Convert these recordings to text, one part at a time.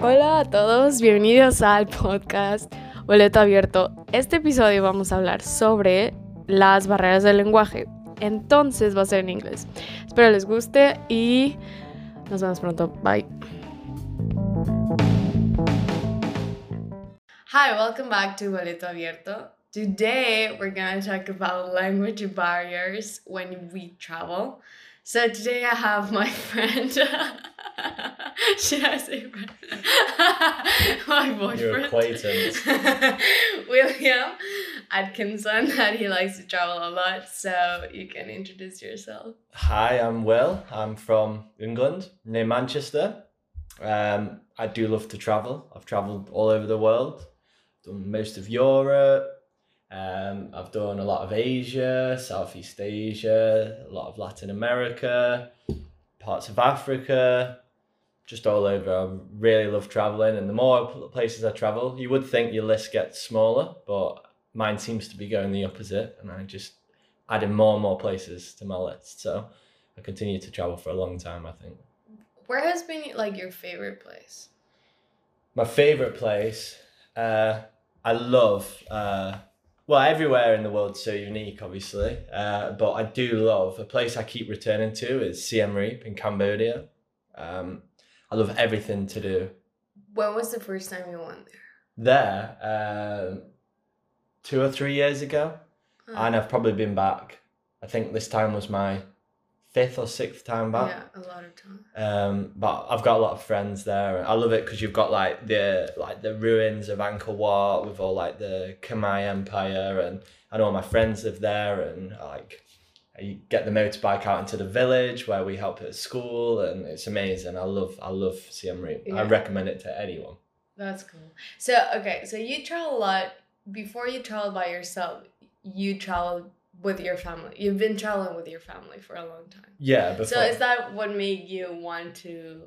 Hola a todos, bienvenidos al podcast Boleto Abierto. Este episodio vamos a hablar sobre las barreras del lenguaje. Entonces va a ser en inglés. Espero les guste y nos vemos pronto. Bye. Hi, welcome back to Boleto Abierto. Today we're going to talk about language barriers when we travel. So today I have my friend. Should I say friend? my boyfriend. Your acquaintance. William Atkinson, that he likes to travel a lot. So you can introduce yourself. Hi, I'm Will. I'm from England, near Manchester. Um, I do love to travel. I've travelled all over the world, done most of Europe. Um, I've done a lot of Asia, Southeast Asia, a lot of Latin America, parts of Africa, just all over. I really love traveling, and the more places I travel, you would think your list gets smaller, but mine seems to be going the opposite, and I just adding more and more places to my list. So I continue to travel for a long time. I think Where has been like your favorite place? my favorite place. Uh, I love. Uh, well, everywhere in the world's so unique, obviously. Uh, but I do love a place I keep returning to is Siem Reap in Cambodia. Um, I love everything to do When was the first time you went there. Um, two or three years ago, there? and I've probably been back. I think this time was my fifth or sixth time back. yeah, a lot of time. Um, but I've got a lot of friends there. I love it because you've got like the like the ruins of Angkor Wat with all like the Khmer Empire, and I know all my friends live there, and like you get the motorbike out into the village where we help at school, and it's amazing. I love I love Siem Reap. I recommend it to anyone. That's cool. So okay, so you travel a lot. Before you travel by yourself, you travel with your family. You've been traveling with your family for a long time. Yeah, before. So is that what made you want to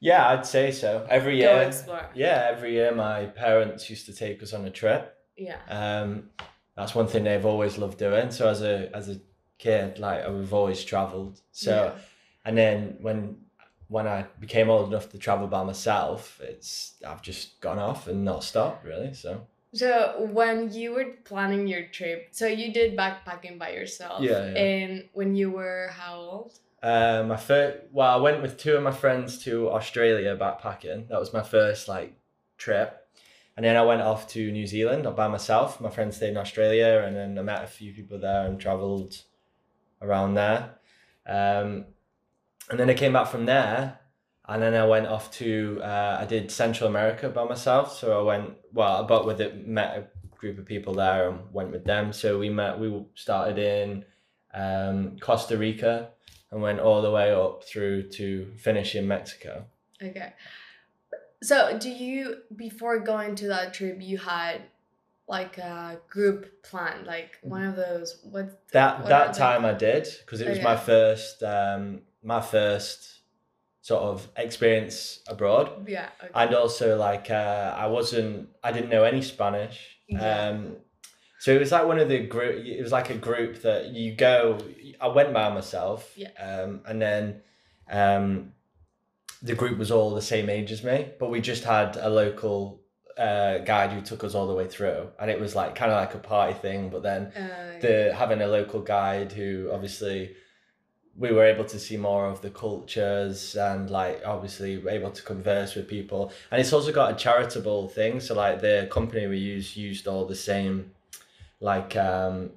yeah, I'd say so. Every year. explore? Yeah, every year my parents used to take us on a trip. Yeah. Um, that's one thing they've always loved doing. So as a as a kid, like we've always travelled. So Yeah. and then when when I became old enough to travel by myself, it's I've just gone off and not stopped really. So So when you were planning your trip, so you did backpacking by yourself. Yeah, yeah. And when you were how old? uh, my first well, I went with two of my friends to Australia backpacking. That was my first like trip. And then I went off to New Zealand by myself. My friends stayed in Australia, and then I met a few people there and travelled around there. Um, and then I came back from there, and then I went off to uh, I did Central America by myself. So I went well, but with it met a group of people there and went with them. So we met. We started in um, Costa Rica and went all the way up through to finish in Mexico. Okay. So do you before going to that trip you had like a group plan, like one of those what That what that time I did because it was Okay. my first um, my first sort of experience abroad. Yeah. Okay. and also like uh, I wasn't I didn't know any Spanish. Yeah. Um, so it was like one of the group. It was like a group that you go. I went by myself. Yeah. Um, and then, um, the group was all the same age as me, but we just had a local uh, guide who took us all the way through, and it was like kind of like a party thing. But then Uh, the having a local guide who obviously we were able to see more of the cultures and like obviously able to converse with people. And it's also got a charitable thing. So like the company we use used all the same like um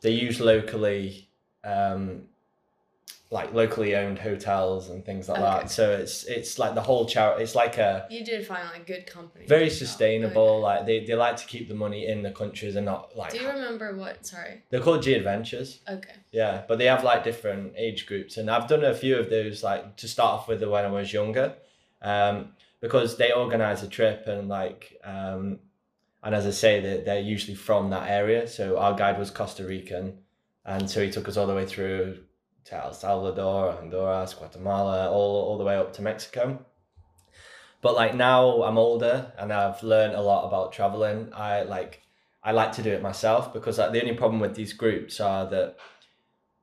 they use locally um like locally owned hotels and things like Okay. that so it's it's like the whole charity it's like a you did find like good company. very sustainable okay. like they, they like to keep the money in the countries and not like Do you remember what? Sorry. they're called G Adventures Okay. yeah, but they have like different age groups, and I've done a few of those like to start off with when I was younger, um, because they organize a trip and like, um, and as I say, they they're usually from that area. So our guide was Costa Rican, and so he took us all the way through to El Salvador, Honduras, Guatemala, all all the way up to Mexico. But like now I'm older and I've learned a lot about traveling. I like I like to do it myself because like the only problem with these groups are that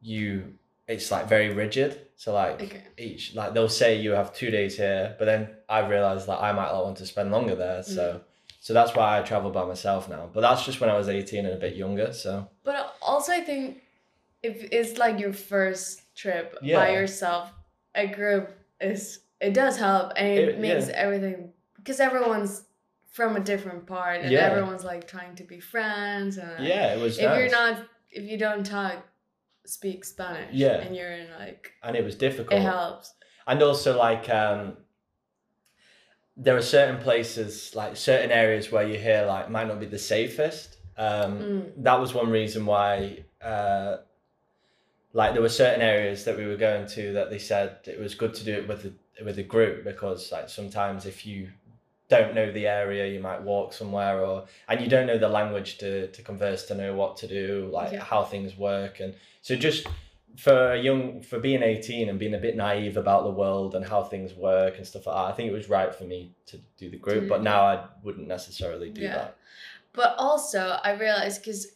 you it's like very rigid. So like Okay. each like they'll say you have two days here, but then I realized that I might not want to spend longer there. So mm. so that's why I travel by myself now. But that's just when I was eighteen and a bit younger. So But also, I think if it's like your first trip by yourself, a group is it does help and it, It- makes yeah. everything because everyone's from a different part and Yeah. everyone's like trying to be friends and yeah, it was if you're not if you don't talk speak Spanish Yeah. and you're in like and it was difficult. it helps and also like um there are certain places like certain areas where you hear like might not be the safest um Mm. that was one reason why uh like there were certain areas that we were going to that they said it was good to do it with the with a group because like sometimes if you don't know the area you might walk somewhere or and you don't know the language to to converse to know what to do like Yeah. how things work and so just for young for being 18 and being a bit naive about the world and how things work and stuff like that i think it was right for me to do the group do but now i wouldn't necessarily do Yeah. that But also, I realized because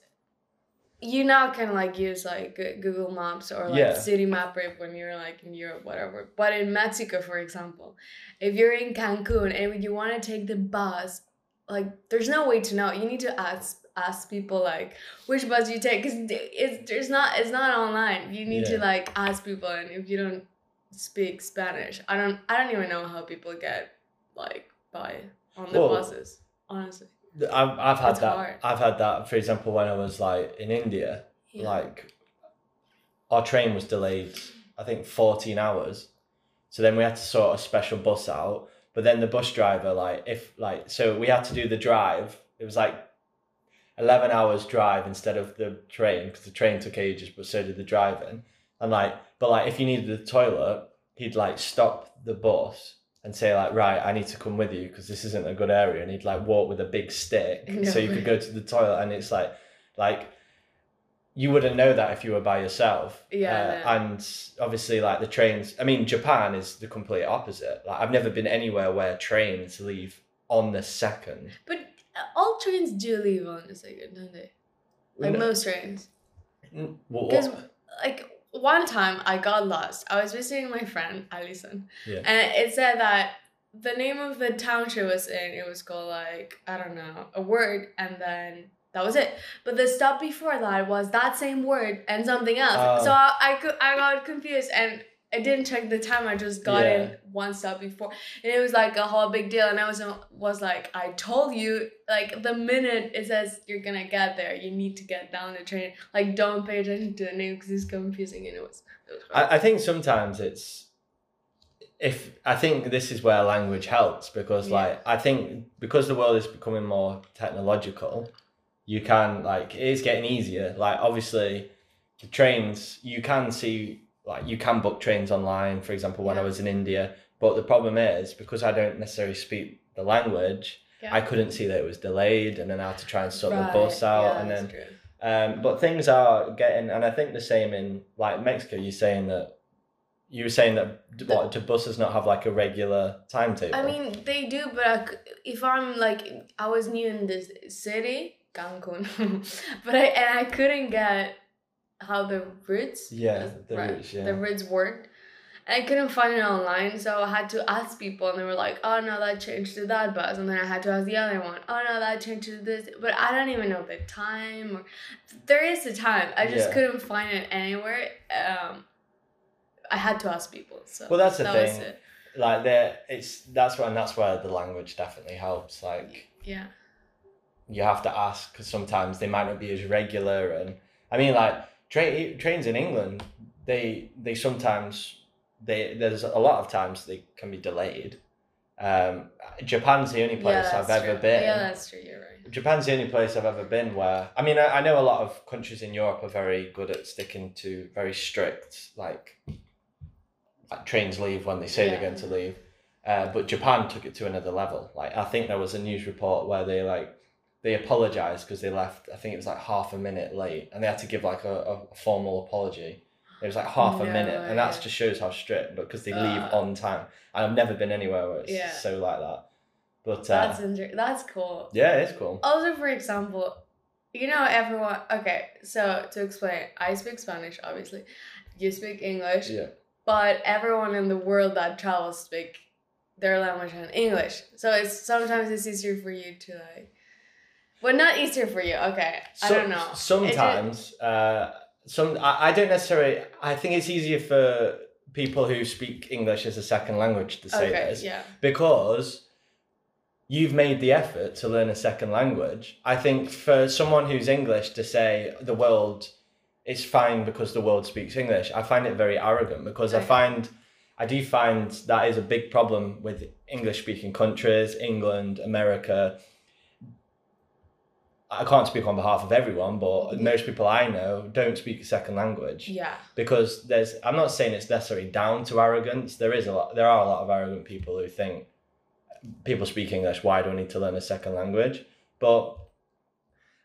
you now can like use like Google Maps or like Yeah. Citymapper when you're like in Europe, whatever. But in Mexico, for example, if you're in Cancun and you want to take the bus, like there's no way to know. You need to ask ask people like which bus you take because it's there's not it's not online. You need to like ask people, and if you don't speak Spanish, I don't I don't even know how people get like by on the Well, buses. Honestly, I've, I've had It's that hard. i've had that for example when i was like in india Yeah. like our train was delayed i think 14 hours so then we had to sort a special bus out but then the bus driver like if like so we had to do the drive it was like 11 hours drive instead of the train because the train took ages but so did the driving and like but like if you needed the toilet he'd like stop the bus and say like right i need to come with you because this isn't a good area and he'd like walk with a big stick No so you could go to the toilet and it's like like you wouldn't know that if you were by yourself Yeah, Uh, and obviously like the trains i mean japan is the complete opposite like i've never been anywhere where trains leave on the second But uh, all trains do leave on the second, don't they? Like No. most trains. Because what- like one time I got lost. I was visiting my friend Alison, Yeah. and it said that the name of the town she was in it was called like I don't know a word, and then that was it. But the stop before that was that same word and something else. Oh. so I, I I got confused and. I didn't check the time. I just got Yeah. in one stop before, and it was like a whole big deal. And I was uh, was like, I told you, like the minute it says you're gonna get there, you need to get down the train. Like, don't pay attention to the name because it's confusing, and it was. It was I, I think sometimes it's if I think this is where language helps because Yeah. like I think because the world is becoming more technological, you can like it is getting easier. Like obviously the trains you can see like you can book trains online, for example, when I was in India. But the problem is because I don't necessarily speak the language, Yeah. I couldn't see that it was delayed and then I had to try and sort the bus out yeah, and then um, but things are getting, and I think the same in like Mexico. You're saying that you were saying that what do buses not have like a regular timetable? I mean, they do, but I if I'm like, I was new in this city, Cancun, but I and I couldn't get how the routes, Yeah, the routes, yeah. the routes worked. And I couldn't find it online, so I had to ask people, and they were like, "Oh no, that changed to that bus," and then I had to ask the other one, "Oh no, that changed to this," but I don't even know the time. Or there is a time, I just Yeah. couldn't find it anywhere. Um, I had to ask people. So Well, that's the that thing. it. like there, it's that's when that's where the language definitely helps. Like Yeah. you have to ask because sometimes they might not be as regular, and I mean like train trains in England, they they sometimes they there's a lot of times they can be delayed. Um, Japan's the only place yeah, I've that's ever been. Yeah, that's true. You're right. Japan's the only place I've ever been where I mean I, I know a lot of countries in Europe are very good at sticking to very strict like, like trains leave when they say they're going to leave. Uh, but Japan took it to another level. Like I think there was a news report where they like they apologized because they left. I think it was like half a minute late, and they had to give like a, a formal apology. It was like half a No minute, and that just shows how strict. But because they leave Uh. on time. And I've never been anywhere where it's Yeah. so like that. But uh, That's inter- That's cool. yeah, it's cool. Also, for example, you know, everyone. Okay, so to explain, I speak Spanish, obviously, you speak English, Yeah. but everyone in the world that travels speak their language in English. So it's sometimes it's easier for you to like, well, not easier for you. Okay, I don't know. Sometimes, uh, some I, I don't necessarily. I think it's easier for people who speak English as a second language to say okay, this yeah, because you've made the effort to learn a second language. I think for someone who's English to say the world is fine because the world speaks English, I find it very arrogant because I find I do find that is a big problem with English speaking countries, England, America. I can't speak on behalf of everyone, but most people I know don't speak a second language yeah, because there's I'm not saying it's necessarily down to arrogance. There is a lot there are a lot of arrogant people who think people speak English, why do I need to learn a second language? But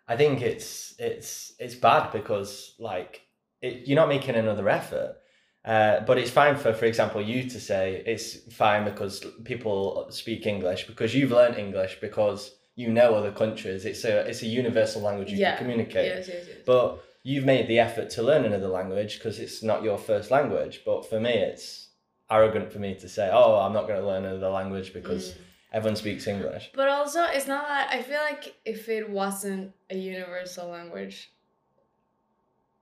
I think it's it's it's bad because like it, you're not making another effort. Uh, but it's fine for, for example, you to say it's fine because people speak English because you've learned English because you know other countries. It's a it's a universal language you Yeah. can communicate. yes, yes, yes. But you've made the effort to learn another language because it's not your first language. But for me, it's arrogant for me to say, "Oh, I'm not going to learn another language because Mm. everyone speaks English." But also, it's not that I feel like if it wasn't a universal language,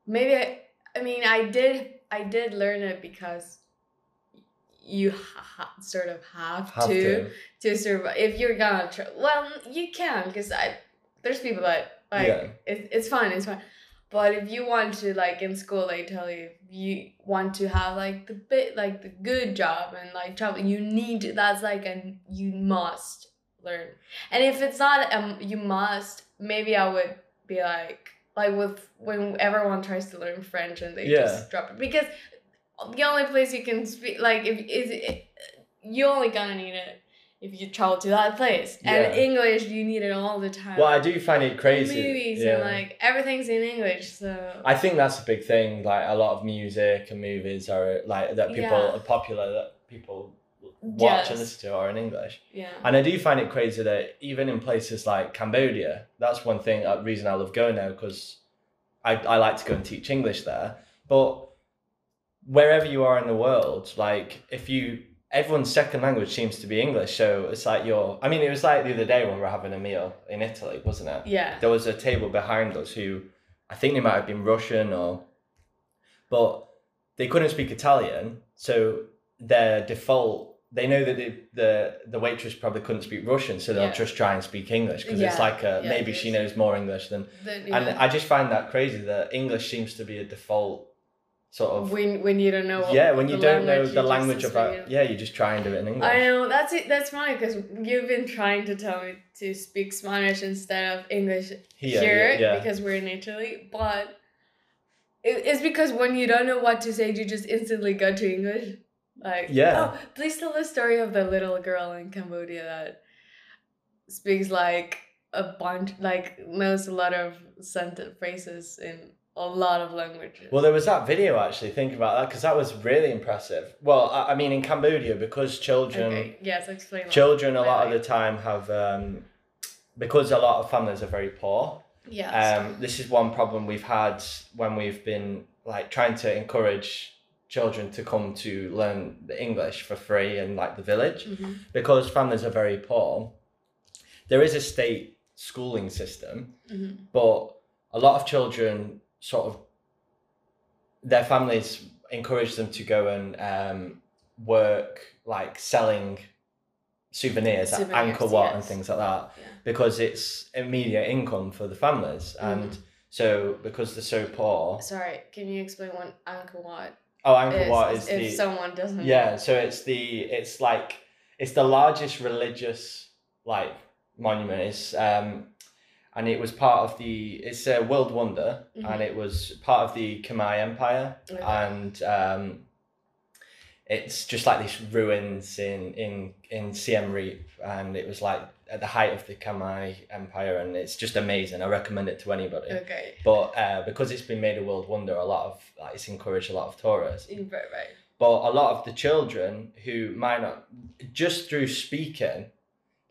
maybe I, I mean I did I did learn it because you ha- sort of have, Have to, to. to survive. If you're gonna try, well, you can because I there's people that like Yeah. it, it's fine, it's fine. But if you want to like in school, they tell you you want to have like the bit like the good job and like travel, you need to, that's like and you must learn. And if it's not um you must, maybe I would be like like with when everyone tries to learn French and they Yeah. just drop it because the only place you can speak like if is it, you only gonna need it if you travel to that place. And English you need it all the time. Well, I do find it crazy. Movies yeah. and like everything's in English, so I think that's a big thing. Like a lot of music and movies are like that people Yeah. are popular that people watch and listen to are in English. yeah. And I do find it crazy that even in places like Cambodia, that's one thing, a reason I love going there because I, I like to go and teach English there. But wherever you are in the world, like if you, everyone's second language seems to be English. So it's like you're, I mean, it was like the other day when we were having a meal in Italy, wasn't it? Yeah. There was a table behind us who I think they might have been Russian or, but they couldn't speak Italian. So their default they know that the, the the waitress probably couldn't speak Russian, so they'll Yeah. just try and speak English because it's like a, yeah, maybe she knows more English than. Then, And. I just find that crazy that English seems to be a default sort of. when when you don't know what, yeah, when you don't know the language about yeah, you just try and do it in English. I know that's it. That's funny because you've been trying to tell me to speak Spanish instead of English Here, here, yeah. because we're in Italy. But it, it's because when you don't know what to say, you just instantly go to English. Like Yeah. Oh, please tell the story of the little girl in Cambodia that speaks like a bunch, like knows a lot of sentence phrases in a lot of languages. Well, there was that video actually. Think about that because that was really impressive. Well, I, I mean, in Cambodia, because children okay. Yes, explain. that. children a lot of the time have um, because a lot of families are very poor. Yes. Um, this is one problem we've had when we've been like trying to encourage children to come to learn the English for free in like the village Mhm. because families are very poor. There is a state schooling system, Mhm. but a lot of children sort of their families encourage them to go and um, work like selling souvenirs, at Souvenirs, Angkor Wat and things like that Yeah. because it's immediate income for the families and Mm. so because they're so poor Sorry, can you explain what Angkor Wat oh Angkor is? Wat is if the someone doesn't. yeah so it's the it's like it's the largest religious like monument it's um and it was part of the it's a world wonder Mhm. and it was part of the Khmer Empire Okay. and um it's just like these ruins in in in Siem Reap and it was like at the height of the Khmer Empire and it's just amazing I recommend it to anybody Okay. but uh, because it's been made a world wonder a lot of like, it's encouraged a lot of tourists Right, right. but a lot of the children who might not just through speaking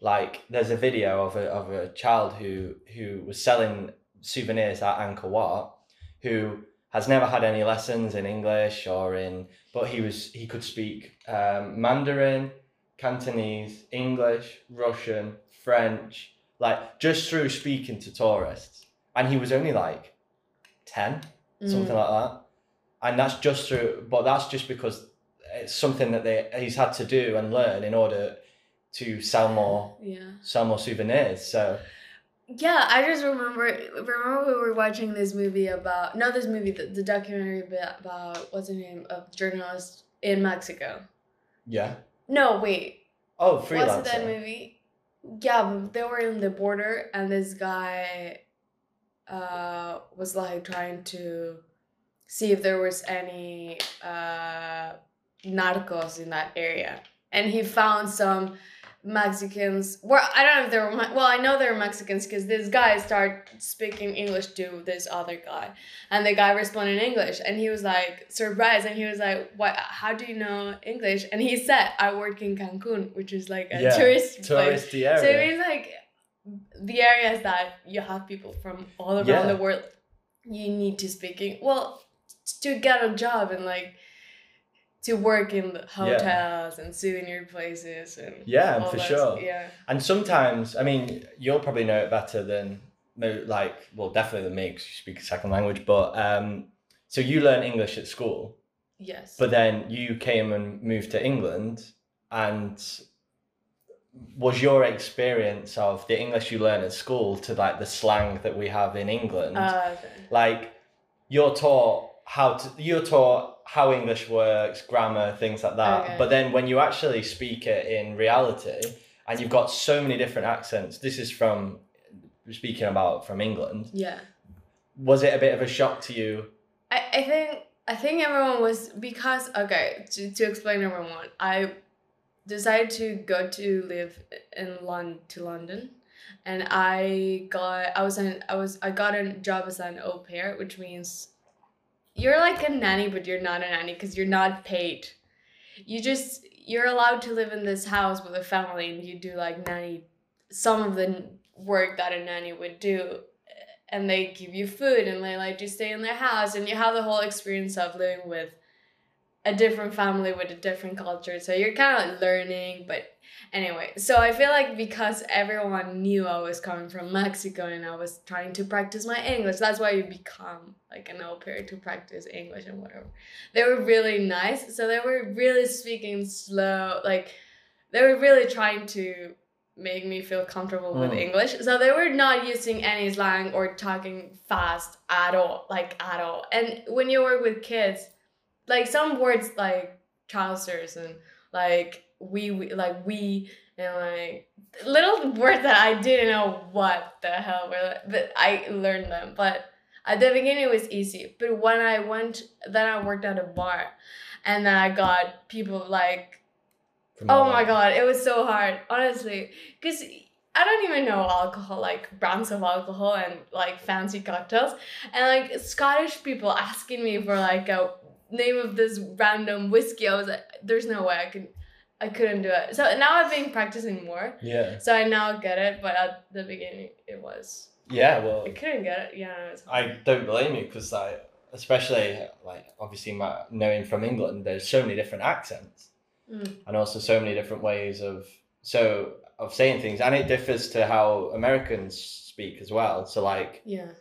like there's a video of a, of a child who who was selling souvenirs at Angkor Wat who has never had any lessons in English or in, but he was he could speak um, Mandarin, Cantonese, English, Russian, French, like just through speaking to tourists, and he was only like ten, something Mm. like that, and that's just through, but that's just because it's something that they he's had to do and learn in order to sell more Yeah. sell more souvenirs. So Yeah, I just remember remember we were watching this movie about not this movie the, the documentary about, what's the name of journalist in Mexico. yeah. No, wait. Oh, What's freelancer. that movie? Yeah, they were in the border and this guy uh was like trying to see if there was any uh narcos in that area. And he found some Mexicans. Well, I don't know if they were. Me- Well, I know they were Mexicans because this guy started speaking English to this other guy, and the guy responded in English, and he was like surprised, and he was like, "What? How do you know English?" And he said, "I work in Cancun, which is like a Yeah, tourist place." area. So it means like the areas that you have people from all around Yeah. the world, you need to speaking well to get a job and like to work in the hotels and souvenir places and Yeah, for that sure. Yeah. And sometimes, I mean, you'll probably know it better than like, well, definitely than me because you speak a second language. But um, so you learn English at school, Yes. but then you came and moved to England, and was your experience of the English you learn at school to like the slang that we have in England? uh, okay. like you're taught how to you're taught how English works, grammar, things like that. Okay. But then when you actually speak it in reality, and you've got so many different accents. This is from speaking about from England. yeah. Was it a bit of a shock to you? I, I think I think everyone was because okay to, to explain everyone I decided to go to live in London to London and I got I was an I was I got a job as an au pair which means you're like a nanny but you're not a nanny because you're not paid. You just you're allowed to live in this house with a family and you do like nanny some of the work that a nanny would do eh, and they give you food and they let you stay in their house and you have the whole experience of living with a different family with a different culture. So you're kind of like learning but anyway so i feel like because everyone knew i was coming from mexico and i was trying to practice my english that's why you become like an au pair to practice english and whatever they were really nice so they were really speaking slow like they were really trying to make me feel comfortable with Mm. English. So they were not using any slang or talking fast at all, like at all. And when you work with kids, like some words like trousers and like we, we like we and like little words that I didn't know what the hell were, but I learned them. But at the beginning it was easy. But when I went, then I worked at a bar, and then I got people like Oh my god, it was so hard, honestly. Because I don't even know alcohol, like brands of alcohol and like fancy cocktails. And like Scottish people asking me for like a name of this random whiskey. I was like, there's no way I can I couldn't do it. So now I've been practicing more. Yeah. So I now get it, but at the beginning it was Yeah. Well, I couldn't get it. Yeah. I don't blame you because like, especially like obviously my knowing from England, there's so many different accents. Mm. and also so many different ways of so of saying things and it differs to how americans speak as well so like Yeah.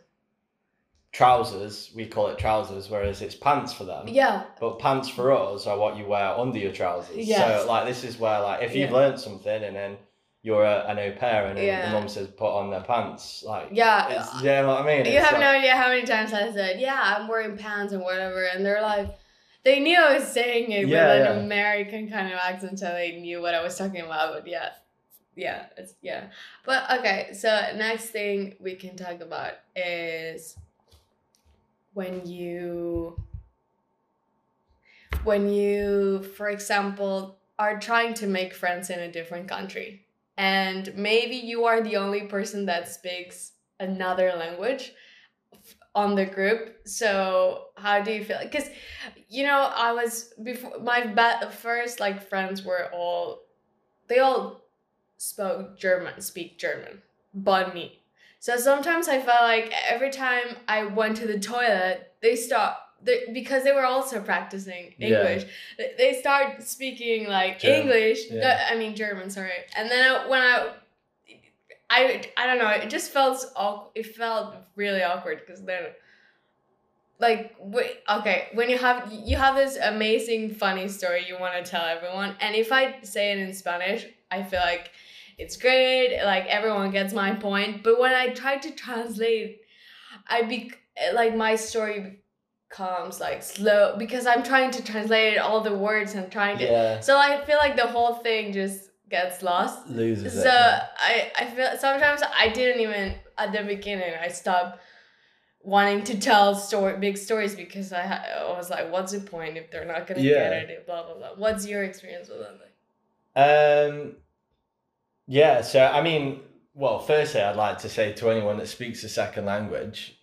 Trousers we call it trousers whereas it's pants for them Yeah. but pants for us are what you wear under your trousers Yes. so like this is where like if you've Yeah. learned something and then you're a, an au pair and Yeah. the mum says put on their pants like Yeah. it's, you know what i mean You It's have like- no idea how many times I said, "Yeah, I'm wearing pants and whatever," and they're like, they knew I was saying it Yeah, with yeah. an American kind of accent, so they knew what I was talking about. But yeah, yeah, it's yeah. But okay, so next thing we can talk about is when you when you, for example, are trying to make friends in a different country and maybe you are the only person that speaks another language on the group. So how do you feel? Because you know i was before my ba- first like friends were all they all spoke german speak german but me so sometimes i felt like every time i went to the toilet they stop they, because they were also practicing English, they- they start speaking like German, English. yeah. uh, I mean German, sorry. And then I- when I, I, I don't know. It just felt awkward. It felt really awkward because then, like, wait, okay, when you have you have this amazing funny story you want to tell everyone, and if I say it in Spanish, I feel like it's great. Like everyone gets my point. But when I try to translate, I be like my story becomes like slow because I'm trying to translate all the words and trying to. Yeah. So I feel like the whole thing just gets lost. Loses So it. yeah. I I feel sometimes I didn't even at the beginning I stopped wanting to tell story big stories because I, I was like, what's the point if they're not gonna Yeah. get it? Blah blah blah. What's your experience with that? Um, yeah, so I mean, well, firstly, I'd like to say to anyone that speaks a second language,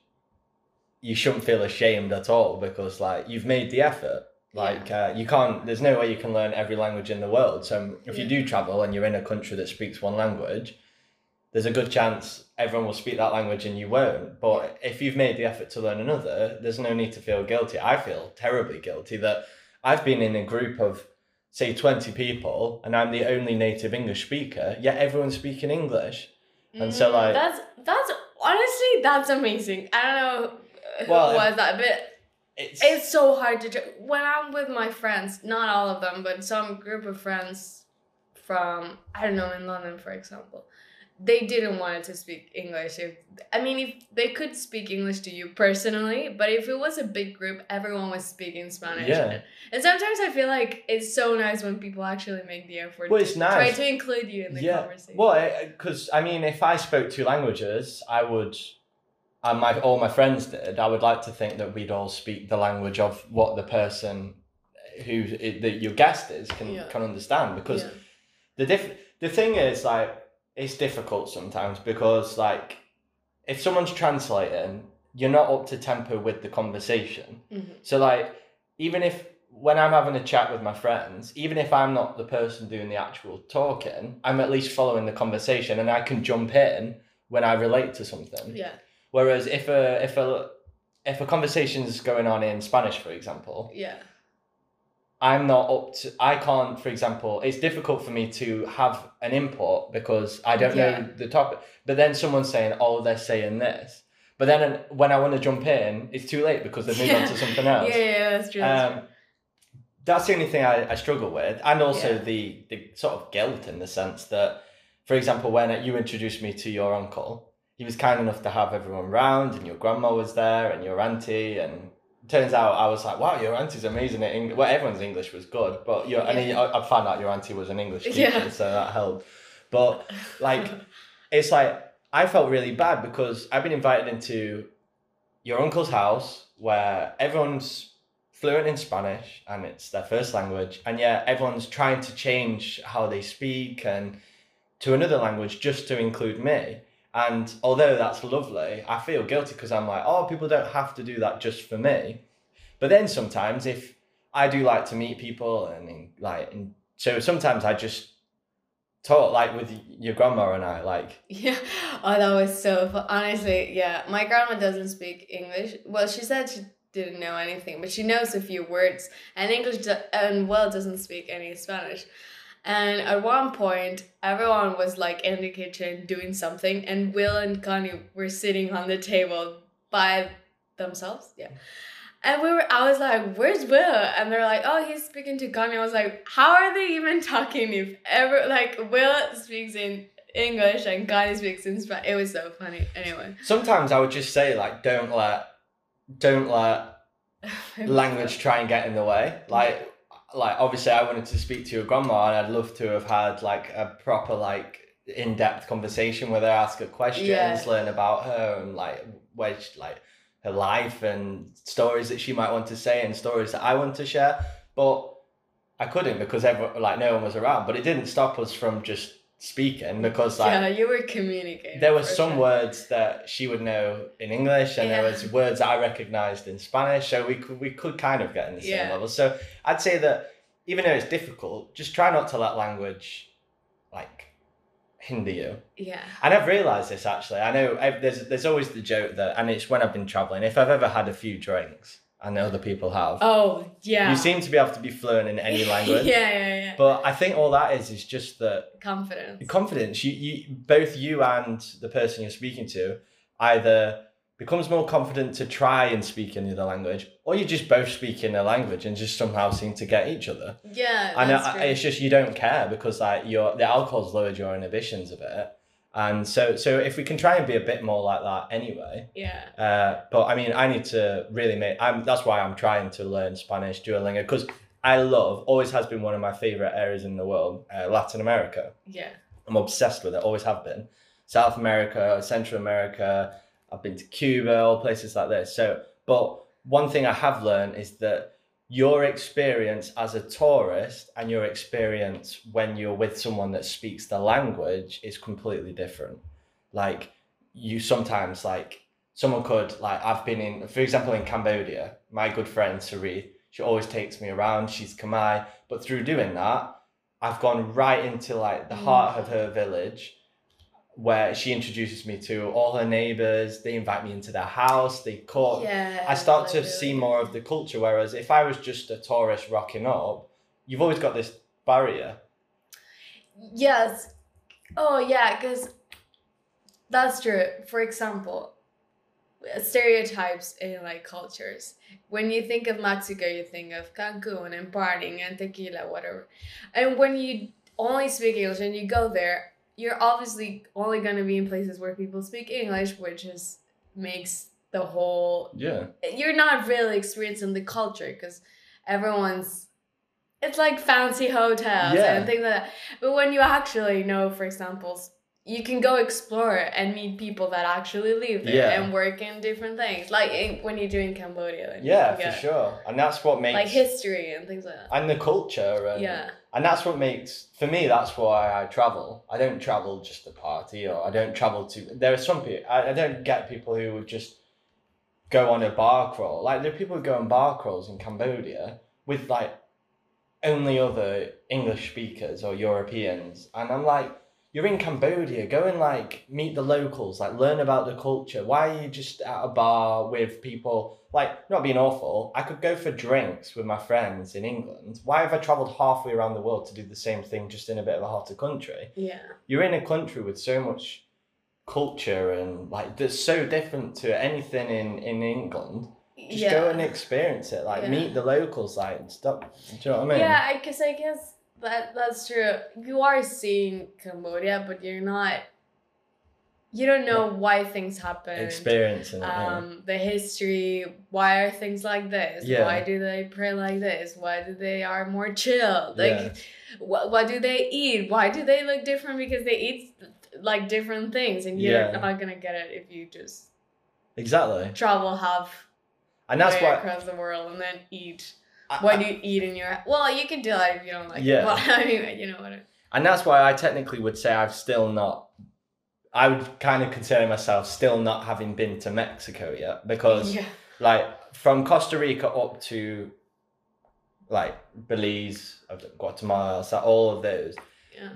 you shouldn't feel ashamed at all because, like, you've made the effort. Like, uh, you can't, there's no way you can learn every language in the world. So, if you do travel and you're in a country that speaks one language, there's a good chance everyone will speak that language and you won't. But if you've made the effort to learn another, there's no need to feel guilty. I feel terribly guilty that I've been in a group of say 20 people and I'm the only native English speaker, yet everyone's speaking English. And so, Mm, like- that's that's honestly that's amazing. I don't know uh, who Well, was that, but It's, it's so hard to when I'm with my friends, not all of them, but some group of friends from I don't know in London, for example, they didn't want to speak English. If I mean, if they could speak English to you personally, but if it was a big group, everyone was speaking Spanish. Yeah. And sometimes I feel like it's so nice when people actually make the effort well, to it's try to include you in the yeah. conversation. Well, because I mean, if I spoke two languages, I would, and my all my friends did. I would like to think that we'd all speak the language of what the person who that your guest is can Yeah. can understand. Because Yeah. the diff the thing is like it's difficult sometimes because like if someone's translating, you're not up to tempo with the conversation. Mhm. So like even if when I'm having a chat with my friends, even if I'm not the person doing the actual talking, I'm at least following the conversation and I can jump in when I relate to something. Yeah. Whereas if a if a if a conversation's going on in Spanish, for example, Yeah. I'm not up to I can't, for example, it's difficult for me to have an input because I don't Yeah. know the topic. But then someone's saying, Oh, they're saying this. But then when I want to jump in, it's too late because they've moved on to something else. Yeah, yeah, that's true. That's Um, that's the only thing I, I struggle with, and also Yeah. the the sort of guilt in the sense that, for example, when you introduced me to your uncle, he was kind enough to have everyone round, and your grandma was there, and your auntie, and turns out I was like, wow, your auntie's amazing at English. Well, everyone's English was good, but your and Yeah. I, I found out your auntie was an English teacher, Yeah. so that helped. But like, it's like I felt really bad because I've been invited into your uncle's house where everyone's fluent in Spanish and it's their first language, and yet everyone's trying to change how they speak and to another language just to include me. And although that's lovely, I feel guilty because I'm like, oh, people don't have to do that just for me. But then sometimes, if I do like to meet people and like, and so sometimes I just talk like with your grandma and I, like, Yeah. Oh, that was so fun. Honestly, yeah. My grandma doesn't speak English. Well, she said she didn't know anything, but she knows a few words. And English do- and well doesn't speak any Spanish. And at one point, everyone was like in the kitchen doing something, and Will and Connie were sitting on the table by themselves. Yeah. And we were, I was like, where's Will? And they're like, oh, he's speaking to Connie. I was like, how are they even talking if ever, like, Will speaks in English and Connie speaks in Spanish? It was so funny. Anyway. sometimes I would just say, like, don't let, don't let language try and get in the way. Like, like obviously, I wanted to speak to your grandma, and I'd love to have had like a proper like in depth conversation where they ask her questions, Yeah. learn about her, and like where she, like her life and stories that she might want to say and stories that I want to share. But I couldn't because everyone like no one was around. But it didn't stop us from just speaking because like yeah, you were communicating. there were some sure. words that she would know in English, and there was words I recognized in Spanish. So we could we could kind of get in the same Yeah. level. So I'd say that even though it's difficult, just try not to let language like hinder you. Yeah. And I've realised this actually. I know i there's there's always the joke that, and it's when I've been traveling. If I've ever had a few drinks, and other people have. Oh yeah. You seem to be able to be fluent in any language. yeah, yeah, yeah. But I think all that is is just that Confidence. confidence. You, you both you and the person you're speaking to either becomes more confident to try and speak in the other language, or you just both speak in a language and just somehow seem to get each other. Yeah, And I, uh, true. it's just you don't care because like your the alcohol's lowered your inhibitions a bit, and so so if we can try and be a bit more like that anyway. yeah. Uh, but I mean, I need to really make. I'm that's why I'm trying to learn Spanish Duolingo because I love always has been one of my favorite areas in the world, uh, Latin America. Yeah. I'm obsessed with it, always have been. South America, Central America, I've been to Cuba, all places like this. So, but one thing I have learned is that your experience as a tourist and your experience when you're with someone that speaks the language is completely different. Like, you sometimes, like, someone could, like, I've been in, for example, in Cambodia, my good friend Sari, she always takes me around, she's Khmer, but through doing that, I've gone right into like the mm. heart of her village where she introduces me to all her neighbors. They invite me into their house. They cook. Yeah. I start to like, see more of the culture. Whereas if I was just a tourist rocking up, you've always got this barrier. Yes. Oh, yeah, because that's true. For example, stereotypes in like cultures. When you think of Mexico, you think of Cancun and partying and tequila, whatever. And when you only speak English and you go there, you're obviously only going to be in places where people speak English, which is makes the whole Yeah. you're not really experiencing the culture because everyone's it's like fancy hotels Yeah. and things like that. But when you actually know, for example, you can go explore and meet people that actually live there Yeah. and work in different things. Like in, when you do in Cambodia. Yeah, for sure. And that's what makes Like history and things like that. and the culture and Yeah. And that's what makes for me that's why i travel. I don't travel just to party or i don't travel to there are some people i, I don't get people who would just go on a bar crawl. Like there are people who go on bar crawls in cambodia with like only other english speakers or europeans. And i'm like you're in cambodia. Go and like meet the locals. Like learn about the culture. Why are you just at a bar with people like not being awful i could go for drinks with my friends in england why have i traveled halfway around the world to do the same thing just in a bit of a hotter country Yeah. you're in a country with so much culture and like that's so different to anything in in england just yeah. go and experience it like Yeah. meet the locals like stop do you know what i mean Yeah, I guess I guess that that's true. You are seeing Cambodia, but you're not. You don't know why things happen. experiencing it yeah. um the history why are things like this Yeah. why do they pray like this why do they are more chill like Yeah. what, what do they eat why do they look different because they eat like different things and you're Yeah. not gonna get it if you just exactly travel half and that's why across the world and then eat I- what I- do you eat in your well you can do that if you don't like Yeah. it. well I mean you know what I- and that's why I technically would say I've still not. I would kind of consider myself still not having been to Mexico yet because, yeah like, from Costa Rica up to, like, Belize, Guatemala, so all of those, yeah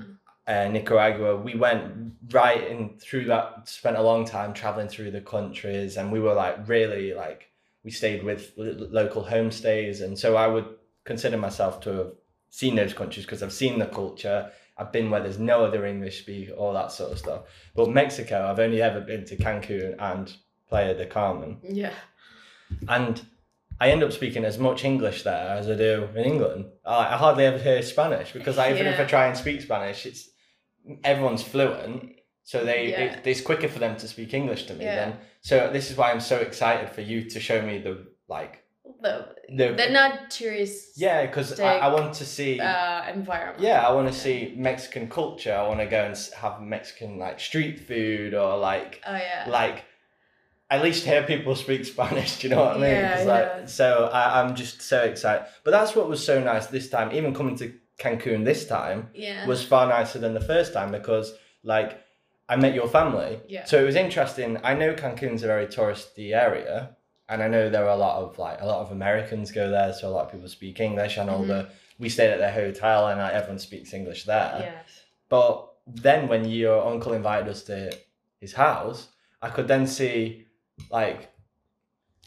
uh, Nicaragua, we went right in through that. Spent a long time traveling through the countries, and we were like really like we stayed with local homestays, and so I would consider myself to have seen those countries because I've seen the culture. I've been where there's no other English speak, all that sort of stuff. But Mexico, I've only ever been to Cancun and Playa de Carmen, yeah and I end up speaking as much English there as I do in England. I, I hardly ever hear Spanish because I, even if I try and speak Spanish, it's everyone's fluent, so they Yeah. it, it's quicker for them to speak English to me. Yeah. Then, so this is why I'm so excited for you to show me the like the, the not tourist yeah, because I, I want to see. uh environment yeah, I want to see Mexican culture. I want to go and have Mexican like street food or like oh yeah like at least hear people speak Spanish. Do you know what I mean? Yeah, yeah. like, so I, I'm just so excited. But that's what was so nice this time. Even coming to Cancun this time yeah was far nicer than the first time because like I met your family. Yeah. So it was interesting. I know Cancun's a very touristy area. And I know there are a lot of like a lot of Americans go there, so a lot of people speak English. And all Mhm. the we stayed at their hotel, and like, everyone speaks English there. yes But then when your uncle invited us to his house, I could then see like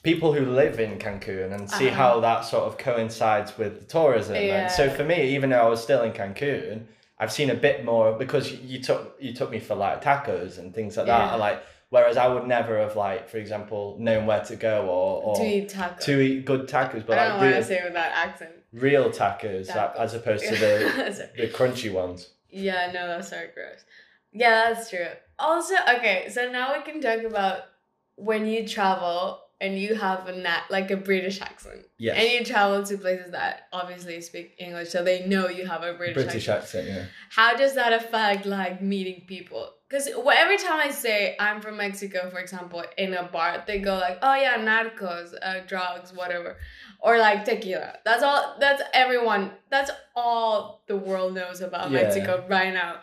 people who live in Cancun and see Uh-huh. how that sort of coincides with the tourism. And so for me, even though I was still in Cancun, I've seen a bit more because you took you took me for like tacos and things like that. Yeah. Like whereas I would never have like, for example, known where to go or, or to eat tacos. to eat good tacos, but I don't like know why I say it with that accent. real tacos, Tacos. as opposed to the the crunchy ones. Yeah, no, that's so gross. Yeah, that's true. Also, okay, so now we can talk about when you travel and you have a nat like a British accent. Yes. And you travel to places that obviously speak English, so they know you have a British, British accent. accent, yeah. How does that affect like meeting people? Because every time I say I'm from Mexico, for example, in a bar, they go like, "Oh yeah, narcos, uh, drugs, whatever," or like tequila. That's all. That's everyone. That's all the world knows about Yeah. Mexico right now.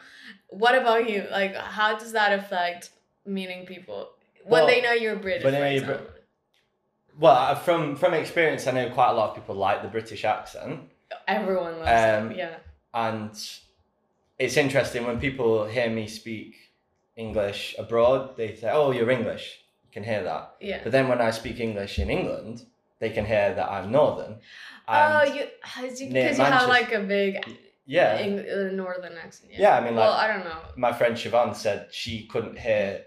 What about you? Like, how does that affect meeting people when Well, they know you're British? when they know you're? Well, uh, from from experience, I know quite a lot of people like the British accent. Everyone loves Um, it. Yeah. and it's interesting when people hear me speak English abroad, they say, "Oh, you're English." You can hear that. Yeah. But then when I speak English in England, they can hear that I'm Northern. Oh, you because you, have like a big yeah, Eng- uh, northern accent. Yeah. Yeah, I mean, well, like- I don't know. my friend Siobhan said she couldn't hear,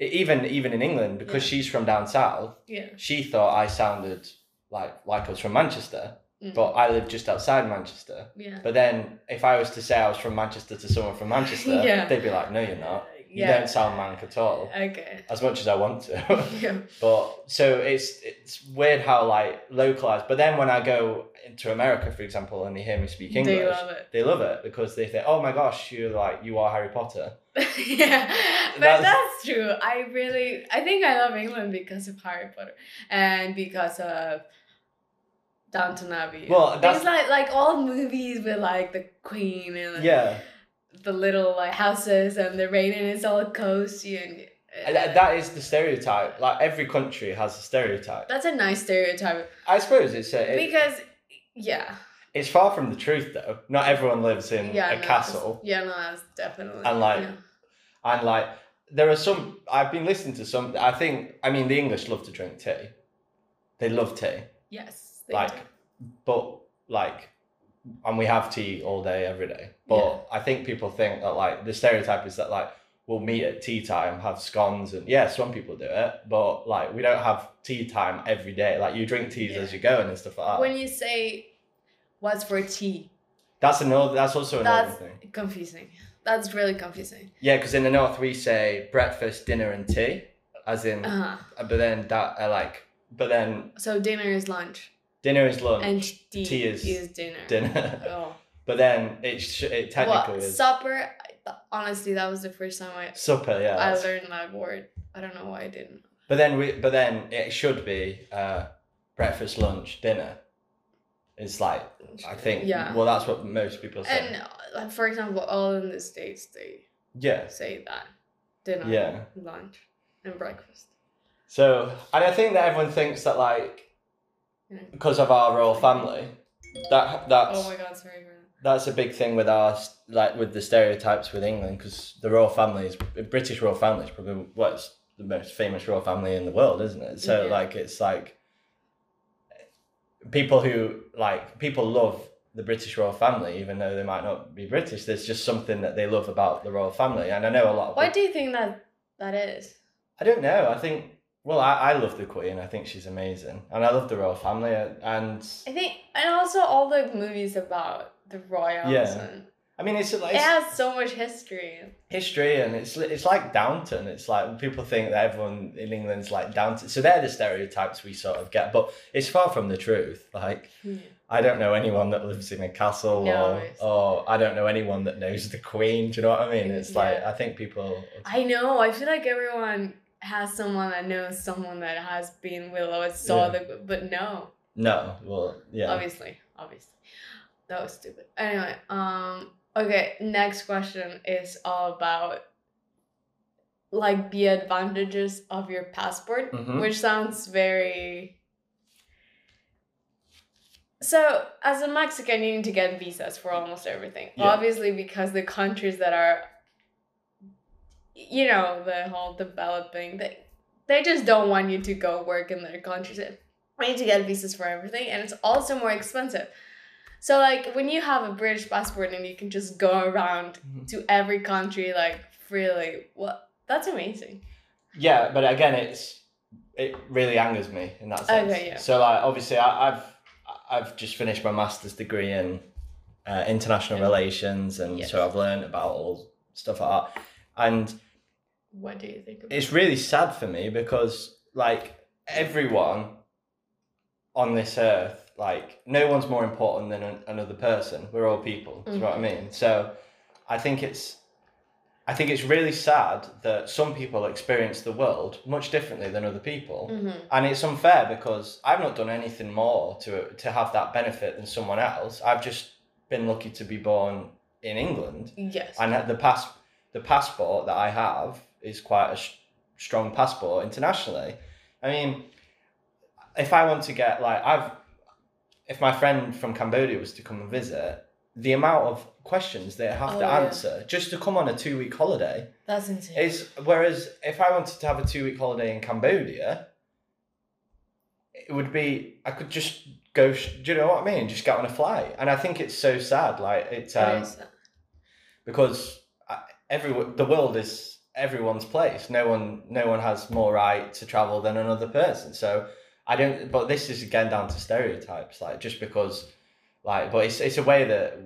even even in England because Yeah. she's from down south. Yeah. She thought I sounded like like I was from Manchester, Mm. but I live just outside Manchester. Yeah. But then if I was to say I was from Manchester to someone from Manchester, Yeah. they'd be like, "No, you're not. You Yeah. don't sound Manc at all." Okay. As much as I want to. Yeah. but so it's it's weird how like localized. But then when I go into America, for example, and they hear me speak English, They love it. they love it because they think, "Oh my gosh, you're like you are Harry Potter." yeah, but That's- that's, true. I really, I think I love England because of Harry Potter and because of Downton Abbey. Well, that's- things like like all movies with like the Queen and like, Yeah, the little like houses and the rain and it's all cozy and. Uh, and that- that is the stereotype. Like every country has a stereotype. that's a nice stereotype I suppose it's a, it, because yeah it's far from the truth though. Not everyone lives in yeah a no, castle. yeah no that's definitely And, like, yeah. And like there are some I've been listening to some I think I mean the English love to drink tea. They love tea. yes they Like do. but like and we have tea all day every day. But Yeah. I think people think that like the stereotype is that like we'll meet at tea time, have scones and yeah, some people do it, but like we don't have tea time every day. Like you drink teas Yeah. as you go and stuff like that. when you say what's for tea that's another that's also another That's thing. confusing. That's really confusing. Yeah, because in the north we say breakfast, dinner and tea. As in Uh-huh. but then that uh, like but then So dinner is lunch dinner is lunch, and tea, tea is dinner. dinner. Oh. but then it sh- it technically What is supper? Honestly, that was the first time I supper. Yeah, I learned that word. I don't know why I didn't. But then we, but then it should be uh, breakfast, lunch, dinner. It's like I think. Yeah. Well, that's what most people say. And uh, like for example, all in the states they yeah. say that dinner, Yeah. lunch, and breakfast. So, and I think that everyone thinks that like Yeah. because of our royal family, that that's Oh my god, sorry that's a big thing with our like with the stereotypes with England because the royal family is British royal family is probably what's the most famous royal family in the world, isn't it? So Yeah. like it's like people who like people love the British royal family even though they might not be British. There's just something that they love about the royal family, and I know a lot of. Why people- do you think that that is? I don't know. I think well, I, I love the Queen. I think she's amazing, and I love the royal family, and I think, and also all the movies about the royals. Yeah. And I mean it's like it has so much history. history and it's it's like Downton. It's like people think that everyone in England's like Downton. So they're the stereotypes we sort of get, but it's far from the truth. Like I don't know anyone that lives in a castle No, or or I don't know anyone that knows the Queen. Do you know what I mean? It's like Yeah. I think people I know. I feel like everyone has someone that knows someone that has been with Lois saw Yeah. the, but no, No, well yeah. obviously, obviously, that was stupid. Anyway, um, okay. Next question is all about like the advantages of your passport, Mhm. which sounds very. So, as a Mexican, you need to get visas for almost everything. Yeah. Obviously, because the countries that are, you know, the whole developing, they, they just don't want you to go work in their country. So you need to get visas for everything, and it's also more expensive. So like when you have a British passport and you can just go around Mhm. to every country like freely, well, that's amazing. Yeah, but again, it's it really angers me in that sense. Okay, yeah. So like, obviously, I, I've I've just finished my master's degree in uh, international Yeah. relations, and Yes. so I've learned about all stuff like that. And What do you think? About it's really sad for me because like everyone on this earth, like no one's more important than an, another person. We're all people. Do you know what I mean? So I think it's I think it's really sad that some people experience the world much differently than other people. Mhm. And it's unfair because I've not done anything more to to have that benefit than someone else. I've just been lucky to be born in England Yes. and the pass the passport that I have is quite a sh- strong passport internationally. I mean, if I want to get like I've, if my friend from Cambodia was to come and visit, the amount of questions they have Oh, to yeah. answer just to come on a two week holiday That's insane. is whereas if I wanted to have a two week holiday in Cambodia, it would be I could just go. Do you know what I mean? Just get on a flight, and I think it's so sad. Like it's um, because uh, every the world is everyone's place. No one no one has more right to travel than another person. So I don't. But this is again down to stereotypes. Like just because, like, but it's it's a way that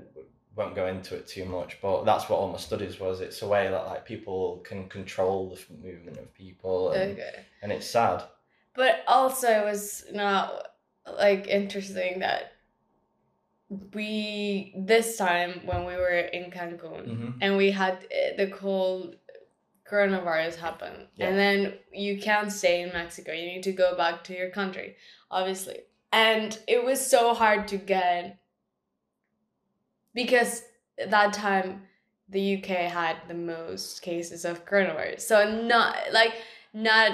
won't go into it too much. But that's what all my studies was. It's a way that like people can control the movement of people, and, Okay. and it's sad. But also, it was not like interesting that we this time when we were in Cancun hmm and we had uh, the whole coronavirus happened Yeah. and then you can't stay in Mexico. You need to go back to your country, obviously. And it was so hard to get because at that time the UK had the most cases of coronavirus. So not like not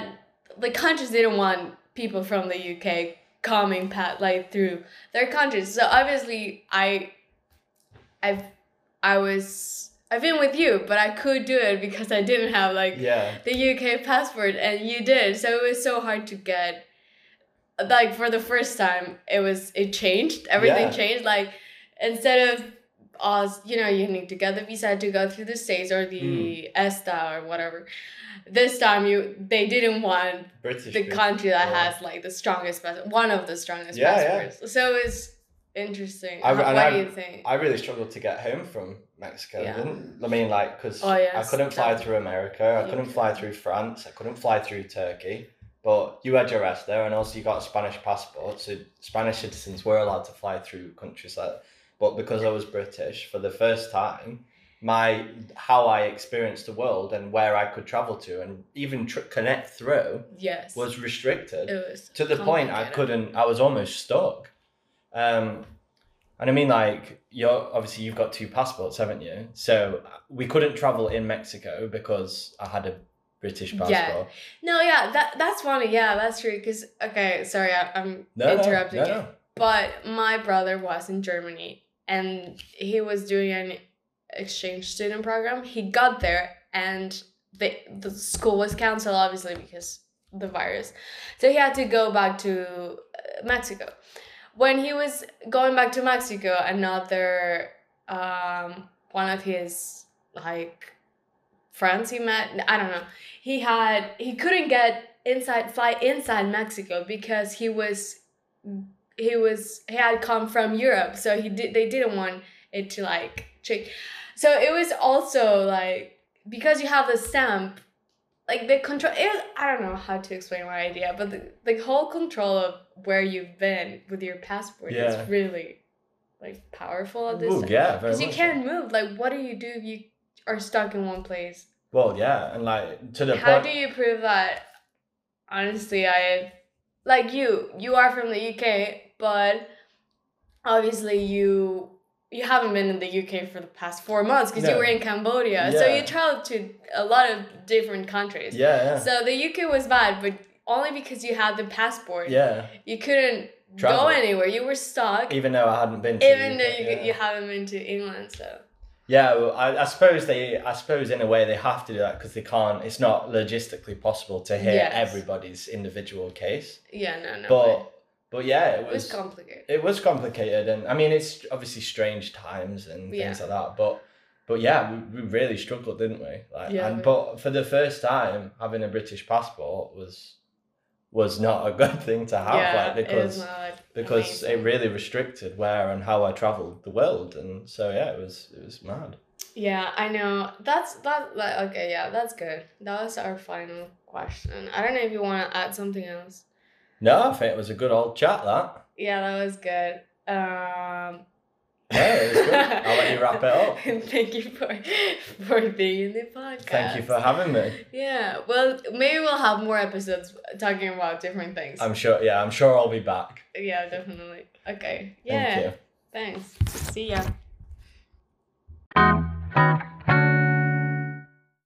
the countries didn't want people from the UK coming pat like through their countries. So obviously I I've I was I've been with you, but I could do it because I didn't have like Yeah. the UK passport and you did. So it was so hard to get like for the first time it was it changed. Everything Yeah. changed. Like instead of us, you know, you need to get the visa to go through the States or the mm. ESTA or whatever. This time you they didn't want British. the country that Yeah. has like the strongest one of the strongest Yeah, yeah. passports. So it's interesting. I- How- what I- do you think? I really struggled to get home from Mexico. Yeah. Didn't I mean like because Oh, yes, I couldn't fly that- through America. I couldn't couldn't. fly through France. I couldn't fly through Turkey. But you had your rest there, and also you got a Spanish passport, so Spanish citizens were allowed to fly through countries like. But because I was British for the first time, my how I experienced the world and where I could travel to and even tr- connect through yes. was restricted it was to the point I couldn't. I was almost stuck. Um, and I mean, like you're obviously you've got two passports, haven't you? So we couldn't travel in Mexico because I had a British passport. Yeah. No, yeah, that that's funny. Yeah, that's true. Cause okay, sorry, I, I'm No, interrupting no, you. no. But my brother was in Germany and he was doing an exchange student program. He got there and the the school was canceled obviously because the virus. So he had to go back to uh, Mexico. When he was going back to Mexico, another um one of his like friends he met, I don't know. He had he couldn't get inside fly inside Mexico because he was he was he had come from Europe, so he did they didn't want it to like check. So it was also like because you have the stamp, like the control. It, I don't know how to explain my idea, but the, the whole control of where you've been with your passport Yeah. is really like powerful at this Ooh, time. yeah, Because you can't move. Like, what do you do if you are stuck in one place? Well, yeah, and like to the How point. do you prove that? Honestly, I like you. You are from the UK, but obviously you you haven't been in the UK for the past four months because you were in Cambodia. Yeah. So you traveled to a lot of different countries. yeah, yeah, So the UK was bad, but only because you had the passport. yeah. You couldn't Travel. go anywhere. You were stuck, Even though I hadn't been. To even though you yeah. you haven't been to England. So Yeah, well, I, I suppose they. I suppose in a way they have to do that because they can't. It's not logistically possible to hear Yes. everybody's individual case. Yeah, no, no. but but yeah, it it was was complicated. it was complicated, and I mean it's obviously strange times and Yeah. things like that. But but yeah, we, we really struggled, didn't we? Like, Yeah, and we- but for the first time, having a British passport was was not a good thing to have, yeah, like it because is because it really restricted where and how I traveled the world, and so yeah, it was it was mad. Yeah, I know. That's that. Like, okay, yeah, that's good. That was our final question. I don't know if you want to add something else. No, I think it was a good old chat. That Yeah, that was good. Um, was good. I'll let you wrap it up. thank you for for being in the podcast. Thank you for having me. Yeah, well, maybe we'll have more episodes talking about different things. I'm sure. Yeah, I'm sure I'll be back. yeah, definitely. Okay. Thank Yeah. you. Thanks. See ya.